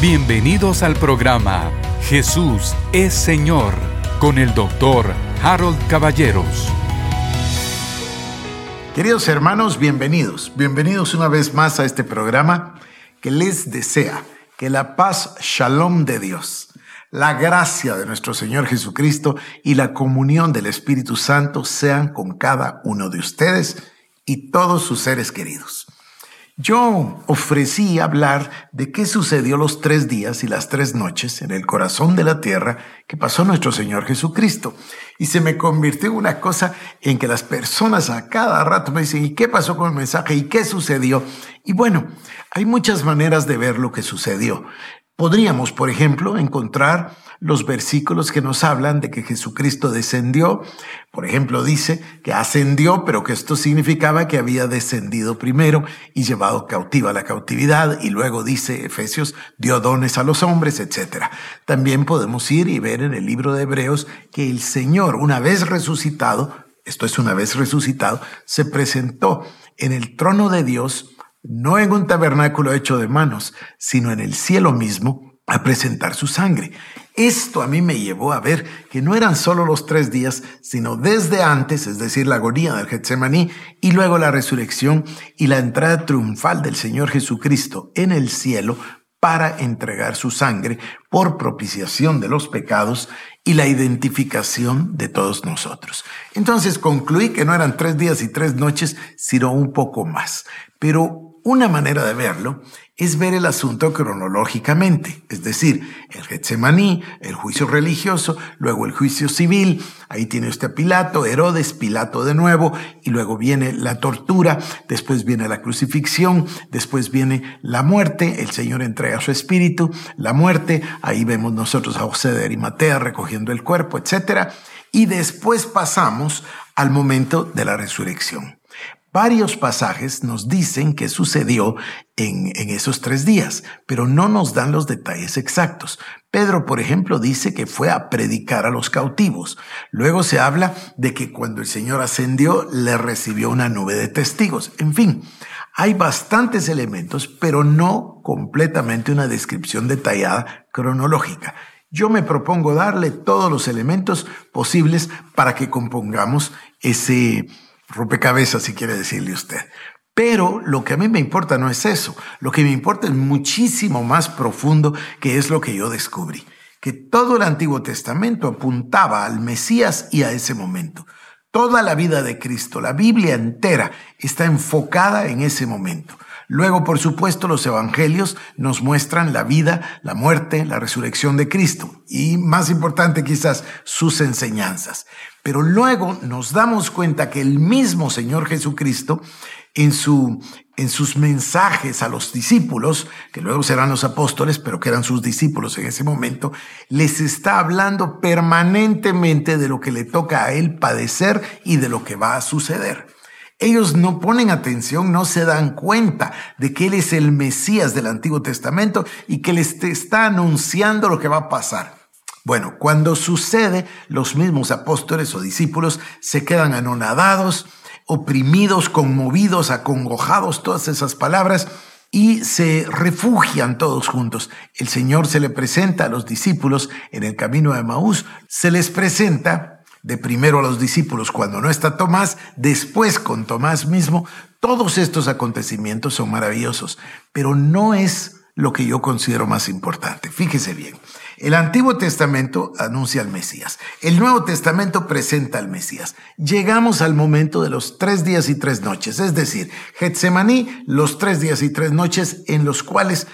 Bienvenidos al programa Jesús es Señor con el doctor Harold Caballeros. Queridos hermanos, bienvenidos. Bienvenidos una vez más a este programa que les desea que la paz, shalom de Dios, la gracia de nuestro Señor Jesucristo y la comunión del Espíritu Santo sean con cada uno de ustedes y todos sus seres queridos. Yo ofrecí hablar de qué sucedió los tres días y las tres noches en el corazón de la tierra que pasó nuestro Señor Jesucristo. Y se me convirtió en una cosa en que las personas a cada rato me dicen, ¿y qué pasó con el mensaje? ¿Y qué sucedió? Y bueno, hay muchas maneras de ver lo que sucedió. Podríamos, por ejemplo, encontrar los versículos que nos hablan de que Jesucristo descendió. Por ejemplo, dice que ascendió, pero que esto significaba que había descendido primero y llevado cautiva la cautividad. Y luego dice Efesios, dio dones a los hombres, etc. También podemos ir y ver en el libro de Hebreos que el Señor, una vez resucitado, esto es una vez resucitado, se presentó en el trono de Dios no en un tabernáculo hecho de manos, sino en el cielo mismo, a presentar su sangre. Esto a mí me llevó a ver que no eran solo los tres días, sino desde antes, es decir, la agonía del Getsemaní, y luego la resurrección y la entrada triunfal del Señor Jesucristo en el cielo para entregar su sangre por propiciación de los pecados y la identificación de todos nosotros. Entonces concluí que no eran tres días y tres noches, sino un poco más. Pero una manera de verlo es ver el asunto cronológicamente, es decir, el Getsemaní, el juicio religioso, luego el juicio civil, ahí tiene usted a Pilato, Herodes, Pilato de nuevo, y luego viene la tortura, después viene la crucifixión, después viene la muerte, el Señor entrega su espíritu, la muerte, ahí vemos nosotros a José de Arimatea recogiendo el cuerpo, etc. Y después pasamos al momento de la resurrección. Varios pasajes nos dicen que sucedió en, en, esos tres días, pero no nos dan los detalles exactos. Pedro, por ejemplo, dice que fue a predicar a los cautivos. Luego se habla de que cuando el Señor ascendió, le recibió una nube de testigos. En fin, hay bastantes elementos, pero no completamente una descripción detallada cronológica. Yo me propongo darle todos los elementos posibles para que compongamos ese rompecabezas, si quiere decirle usted. Pero lo que a mí me importa no es eso. Lo que me importa es muchísimo más profundo, que es lo que yo descubrí. Que todo el Antiguo Testamento apuntaba al Mesías y a ese momento. Toda la vida de Cristo, la Biblia entera, está enfocada en ese momento. Luego, por supuesto, los evangelios nos muestran la vida, la muerte, la resurrección de Cristo y, más importante quizás, sus enseñanzas. Pero luego nos damos cuenta que el mismo Señor Jesucristo, en, su, en sus mensajes a los discípulos, que luego serán los apóstoles, pero que eran sus discípulos en ese momento, les está hablando permanentemente de lo que le toca a él padecer y de lo que va a suceder. Ellos no ponen atención, no se dan cuenta de que Él es el Mesías del Antiguo Testamento y que les está anunciando lo que va a pasar. Bueno, cuando sucede, los mismos apóstoles o discípulos se quedan anonadados, oprimidos, conmovidos, acongojados, todas esas palabras, y se refugian todos juntos. El Señor se le presenta a los discípulos en el camino de Maús, se les presenta de primero a los discípulos cuando no está Tomás, después con Tomás mismo, todos estos acontecimientos son maravillosos, pero no es lo que yo considero más importante. Fíjese bien, el Antiguo Testamento anuncia al Mesías, el Nuevo Testamento presenta al Mesías. Llegamos al momento de los tres días y tres noches, es decir, Getsemaní, los tres días y tres noches en los cuales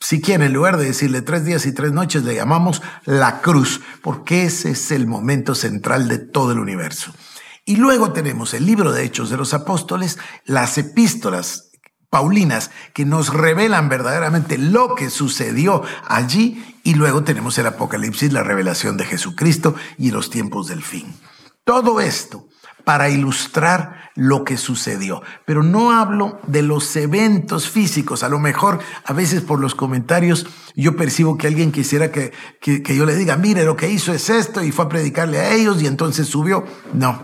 si quiere, en lugar de decirle tres días y tres noches, le llamamos la cruz, porque ese es el momento central de todo el universo. Y luego tenemos el libro de Hechos de los Apóstoles, las epístolas paulinas que nos revelan verdaderamente lo que sucedió allí, y luego tenemos el Apocalipsis, la revelación de Jesucristo y los tiempos del fin. Todo esto para ilustrar lo que sucedió. Pero no hablo de los eventos físicos. A lo mejor, a veces por los comentarios, yo percibo que alguien quisiera que, que, yo le diga, mire, lo que hizo es esto y fue a predicarle a ellos y entonces subió. No.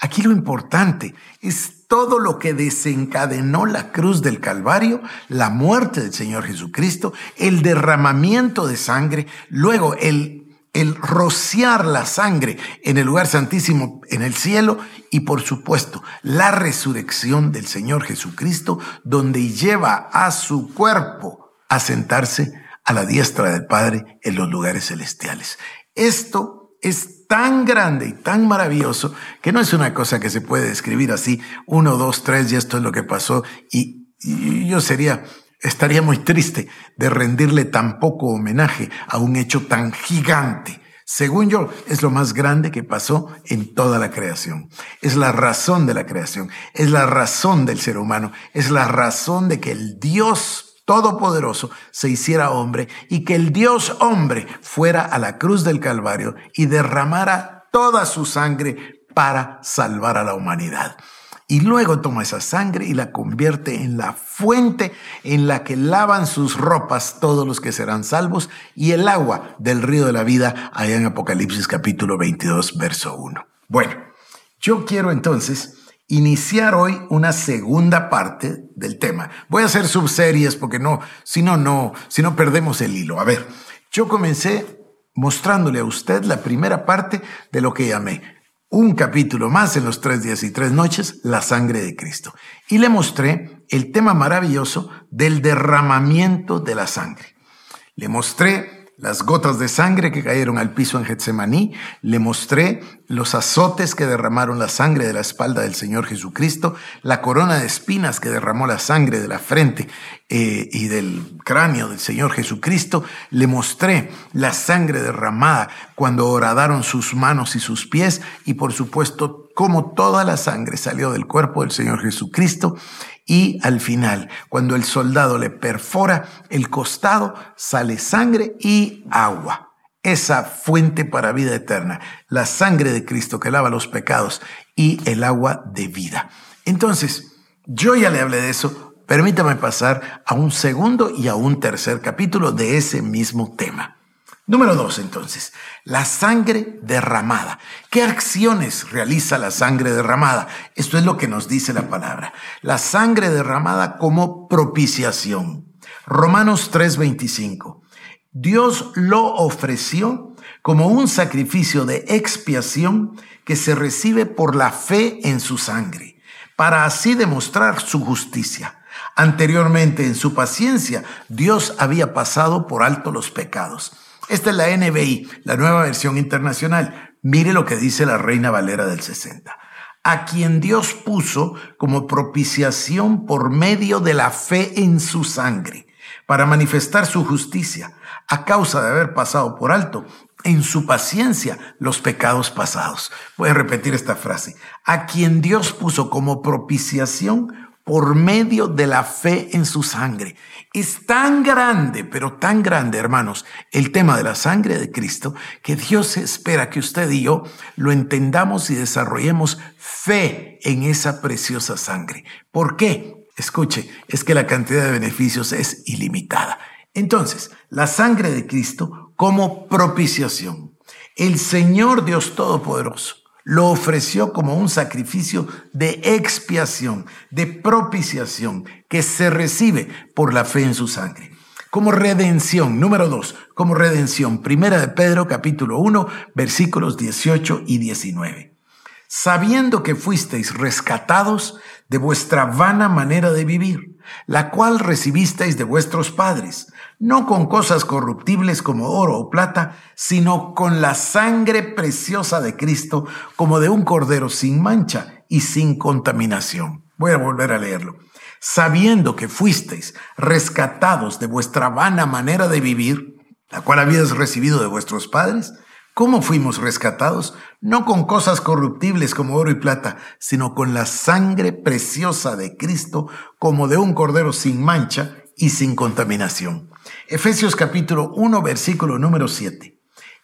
Aquí lo importante es todo lo que desencadenó la cruz del Calvario, la muerte del Señor Jesucristo, el derramamiento de sangre, luego el el rociar la sangre en el lugar santísimo en el cielo y por supuesto la resurrección del Señor Jesucristo donde lleva a su cuerpo a sentarse a la diestra del Padre en los lugares celestiales. Esto es tan grande y tan maravilloso que no es una cosa que se puede describir así, uno, dos, tres, y esto es lo que pasó y, y yo sería Estaría muy triste de rendirle tan poco homenaje a un hecho tan gigante. Según yo, es lo más grande que pasó en toda la creación. Es la razón de la creación, es la razón del ser humano, es la razón de que el Dios Todopoderoso se hiciera hombre y que el Dios hombre fuera a la cruz del Calvario y derramara toda su sangre para salvar a la humanidad y luego toma esa sangre y la convierte en la fuente en la que lavan sus ropas todos los que serán salvos y el agua del río de la vida allá en Apocalipsis capítulo 22 verso 1. Bueno, yo quiero entonces iniciar hoy una segunda parte del tema. Voy a hacer subseries porque no, si no, no, si no perdemos el hilo. A ver, yo comencé mostrándole a usted la primera parte de lo que llamé un capítulo más en los tres días y tres noches, la sangre de Cristo. Y le mostré el tema maravilloso del derramamiento de la sangre. Le mostré las gotas de sangre que cayeron al piso en Getsemaní, le mostré los azotes que derramaron la sangre de la espalda del Señor Jesucristo, la corona de espinas que derramó la sangre de la frente eh, y del cráneo del Señor Jesucristo, le mostré la sangre derramada cuando horadaron sus manos y sus pies y por supuesto cómo toda la sangre salió del cuerpo del Señor Jesucristo y al final, cuando el soldado le perfora el costado, sale sangre y agua. Esa fuente para vida eterna, la sangre de Cristo que lava los pecados y el agua de vida. Entonces, yo ya le hablé de eso, permítame pasar a un segundo y a un tercer capítulo de ese mismo tema. Número dos, entonces, la sangre derramada. ¿Qué acciones realiza la sangre derramada? Esto es lo que nos dice la palabra. La sangre derramada como propiciación. Romanos 3:25. Dios lo ofreció como un sacrificio de expiación que se recibe por la fe en su sangre, para así demostrar su justicia. Anteriormente, en su paciencia, Dios había pasado por alto los pecados esta es la NBI, la nueva versión internacional. Mire lo que dice la Reina Valera del 60. A quien Dios puso como propiciación por medio de la fe en su sangre, para manifestar su justicia, a causa de haber pasado por alto en su paciencia los pecados pasados. Voy a repetir esta frase. A quien Dios puso como propiciación por medio de la fe en su sangre. Es tan grande, pero tan grande, hermanos, el tema de la sangre de Cristo, que Dios espera que usted y yo lo entendamos y desarrollemos fe en esa preciosa sangre. ¿Por qué? Escuche, es que la cantidad de beneficios es ilimitada. Entonces, la sangre de Cristo como propiciación. El Señor Dios Todopoderoso lo ofreció como un sacrificio de expiación, de propiciación, que se recibe por la fe en su sangre. Como redención, número dos, como redención, primera de Pedro capítulo 1, versículos 18 y 19. Sabiendo que fuisteis rescatados de vuestra vana manera de vivir, la cual recibisteis de vuestros padres, no con cosas corruptibles como oro o plata, sino con la sangre preciosa de Cristo, como de un cordero sin mancha y sin contaminación. Voy a volver a leerlo. Sabiendo que fuisteis rescatados de vuestra vana manera de vivir, la cual habíais recibido de vuestros padres, ¿Cómo fuimos rescatados? No con cosas corruptibles como oro y plata, sino con la sangre preciosa de Cristo, como de un cordero sin mancha y sin contaminación. Efesios capítulo 1, versículo número 7.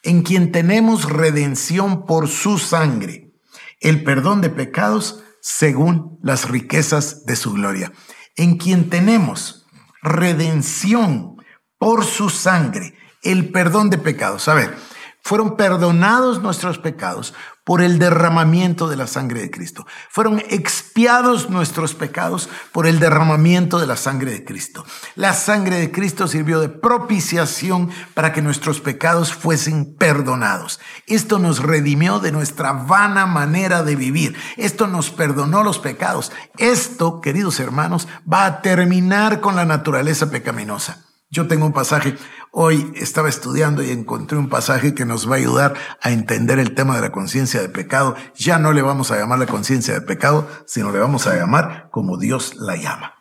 En quien tenemos redención por su sangre, el perdón de pecados según las riquezas de su gloria. En quien tenemos redención por su sangre, el perdón de pecados. A ver, fueron perdonados nuestros pecados por el derramamiento de la sangre de Cristo. Fueron expiados nuestros pecados por el derramamiento de la sangre de Cristo. La sangre de Cristo sirvió de propiciación para que nuestros pecados fuesen perdonados. Esto nos redimió de nuestra vana manera de vivir. Esto nos perdonó los pecados. Esto, queridos hermanos, va a terminar con la naturaleza pecaminosa. Yo tengo un pasaje, hoy estaba estudiando y encontré un pasaje que nos va a ayudar a entender el tema de la conciencia de pecado. Ya no le vamos a llamar la conciencia de pecado, sino le vamos a llamar como Dios la llama.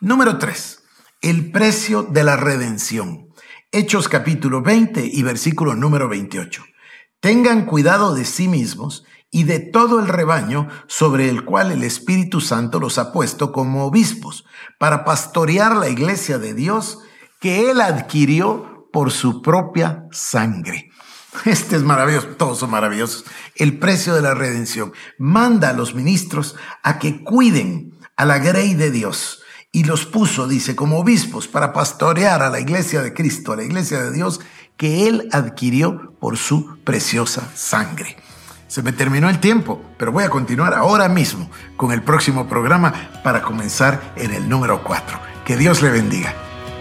Número 3. El precio de la redención. Hechos capítulo 20 y versículo número 28. Tengan cuidado de sí mismos y de todo el rebaño sobre el cual el Espíritu Santo los ha puesto como obispos, para pastorear la iglesia de Dios que Él adquirió por su propia sangre. Este es maravilloso, todos son maravillosos. El precio de la redención manda a los ministros a que cuiden a la grey de Dios y los puso, dice, como obispos para pastorear a la iglesia de Cristo, a la iglesia de Dios que Él adquirió por su preciosa sangre. Se me terminó el tiempo, pero voy a continuar ahora mismo con el próximo programa para comenzar en el número 4. Que Dios le bendiga.